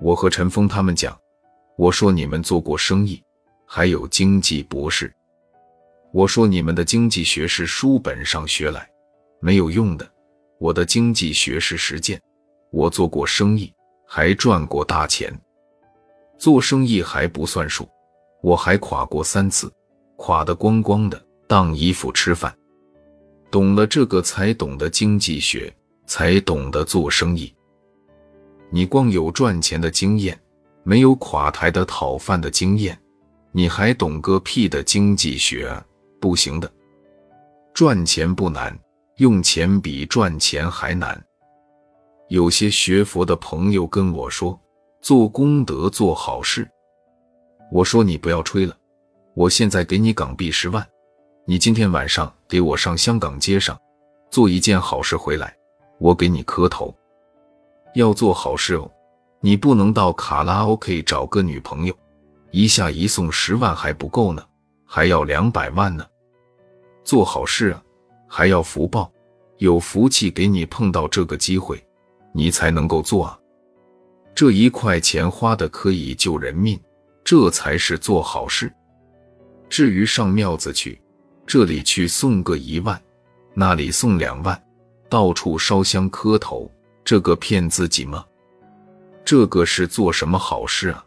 我和陈峰他们讲，我说你们做过生意，还有经济博士。我说你们的经济学是书本上学来，没有用的。我的经济学是实践，我做过生意，还赚过大钱。做生意还不算数，我还垮过三次，垮得光光的，当衣服吃饭。懂了这个，才懂得经济学，才懂得做生意。你光有赚钱的经验，没有垮台的讨饭的经验，你还懂个屁的经济学啊！不行的，赚钱不难，用钱比赚钱还难。有些学佛的朋友跟我说，做功德做好事。我说你不要吹了，我现在给你港币十万，你今天晚上给我上香港街上做一件好事回来，我给你磕头。要做好事哦，你不能到卡拉 OK 找个女朋友，一下一送十万还不够呢，还要两百万呢。做好事啊，还要福报，有福气给你碰到这个机会，你才能够做啊。这一块钱花的可以救人命，这才是做好事。至于上庙子去，这里去送个一万，那里送两万，到处烧香磕头。这个骗自己吗？这个是做什么好事啊？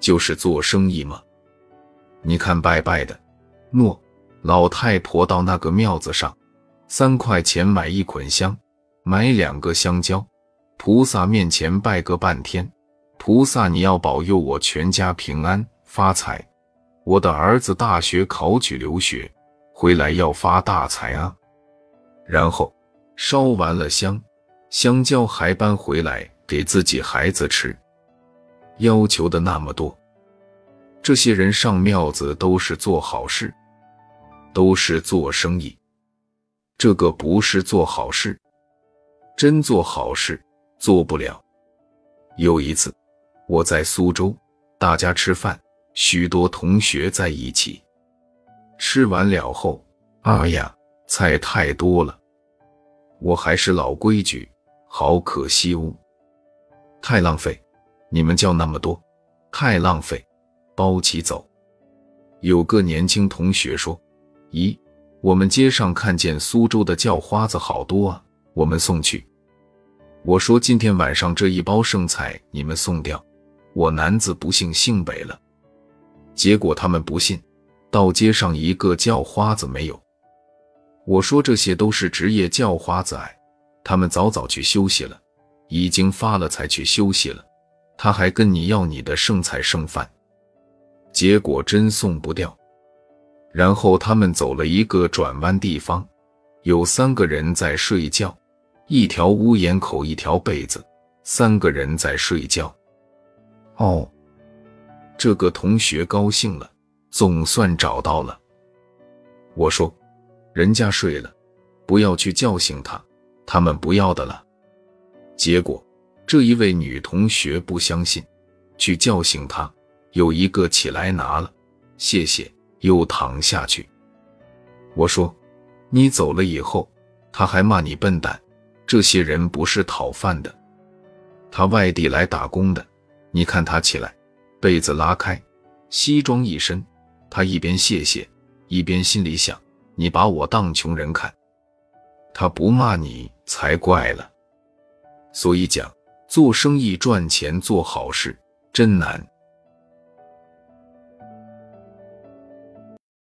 就是做生意吗？你看拜拜的，诺老太婆到那个庙子上，三块钱买一捆香，买两个香蕉，菩萨面前拜个半天。菩萨，你要保佑我全家平安发财，我的儿子大学考取留学回来要发大财啊！然后烧完了香。香蕉还搬回来给自己孩子吃，要求的那么多。这些人上庙子都是做好事，都是做生意。这个不是做好事，真做好事做不了。有一次我在苏州，大家吃饭，许多同学在一起，吃完了后，哎呀，菜太多了，我还是老规矩。好可惜哦，太浪费！你们叫那么多，太浪费，包起走。有个年轻同学说：“咦，我们街上看见苏州的叫花子好多啊，我们送去。”我说：“今天晚上这一包剩菜你们送掉，我男子不幸姓北了。”结果他们不信，到街上一个叫花子没有。我说：“这些都是职业叫花子哎。”他们早早去休息了，已经发了才去休息了。他还跟你要你的剩菜剩饭，结果真送不掉。然后他们走了一个转弯地方，有三个人在睡觉，一条屋檐口一条被子，三个人在睡觉。哦，这个同学高兴了，总算找到了。我说，人家睡了，不要去叫醒他。他们不要的了，结果这一位女同学不相信，去叫醒他，有一个起来拿了，谢谢，又躺下去。我说，你走了以后，他还骂你笨蛋。这些人不是讨饭的，他外地来打工的。你看他起来，被子拉开，西装一身，他一边谢谢，一边心里想：你把我当穷人看。他不骂你才怪了，所以讲做生意赚钱做好事真难。